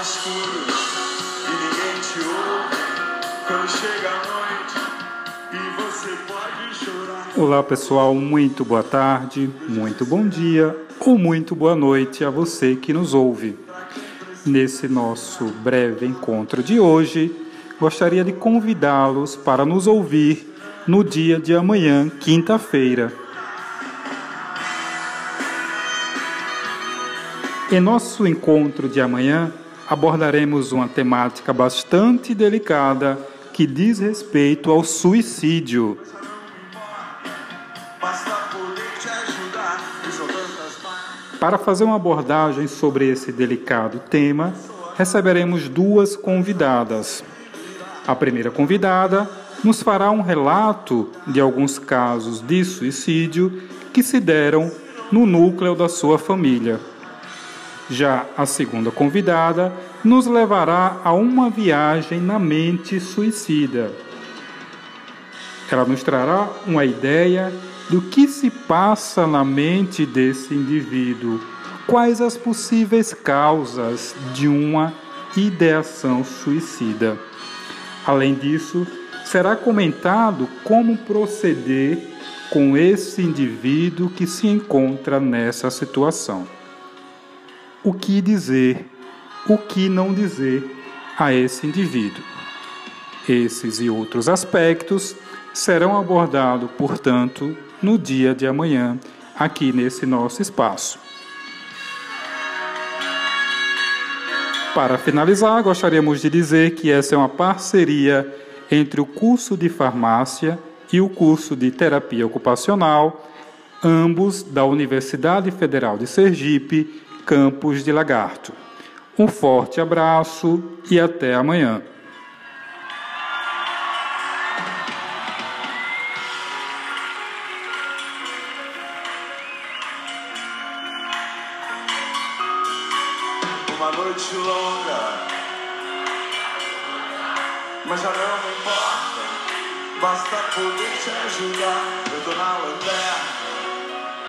escuro e ninguém te ouve quando chega a noite e você pode chorar. Olá pessoal, muito boa tarde, muito bom dia ou muito boa noite a você que nos ouve. Nesse nosso breve encontro de hoje, gostaria de convidá-los para nos ouvir no dia de amanhã, quinta-feira. Em nosso encontro de amanhã, abordaremos uma temática bastante delicada que diz respeito ao suicídio. Para fazer uma abordagem sobre esse delicado tema, receberemos duas convidadas. A primeira convidada nos fará um relato de alguns casos de suicídio que se deram no núcleo da sua família. Já a segunda convidada nos levará a uma viagem na mente suicida. Ela nos trará uma ideia do que se passa na mente desse indivíduo, quais as possíveis causas de uma ideação suicida. Além disso, será comentado como proceder com esse indivíduo que se encontra nessa situação o que dizer, o que não dizer a esse indivíduo. Esses e outros aspectos serão abordados, portanto, no dia de amanhã, aqui nesse nosso espaço. Para finalizar, gostaríamos de dizer que essa é uma parceria entre o curso de farmácia e o curso de terapia ocupacional, ambos da Universidade Federal de Sergipe Campos de Lagarto. Um forte abraço e até amanhã. Uma noite longa, mas já não me importa. Basta poder te ajudar. Eu tô na lanterna.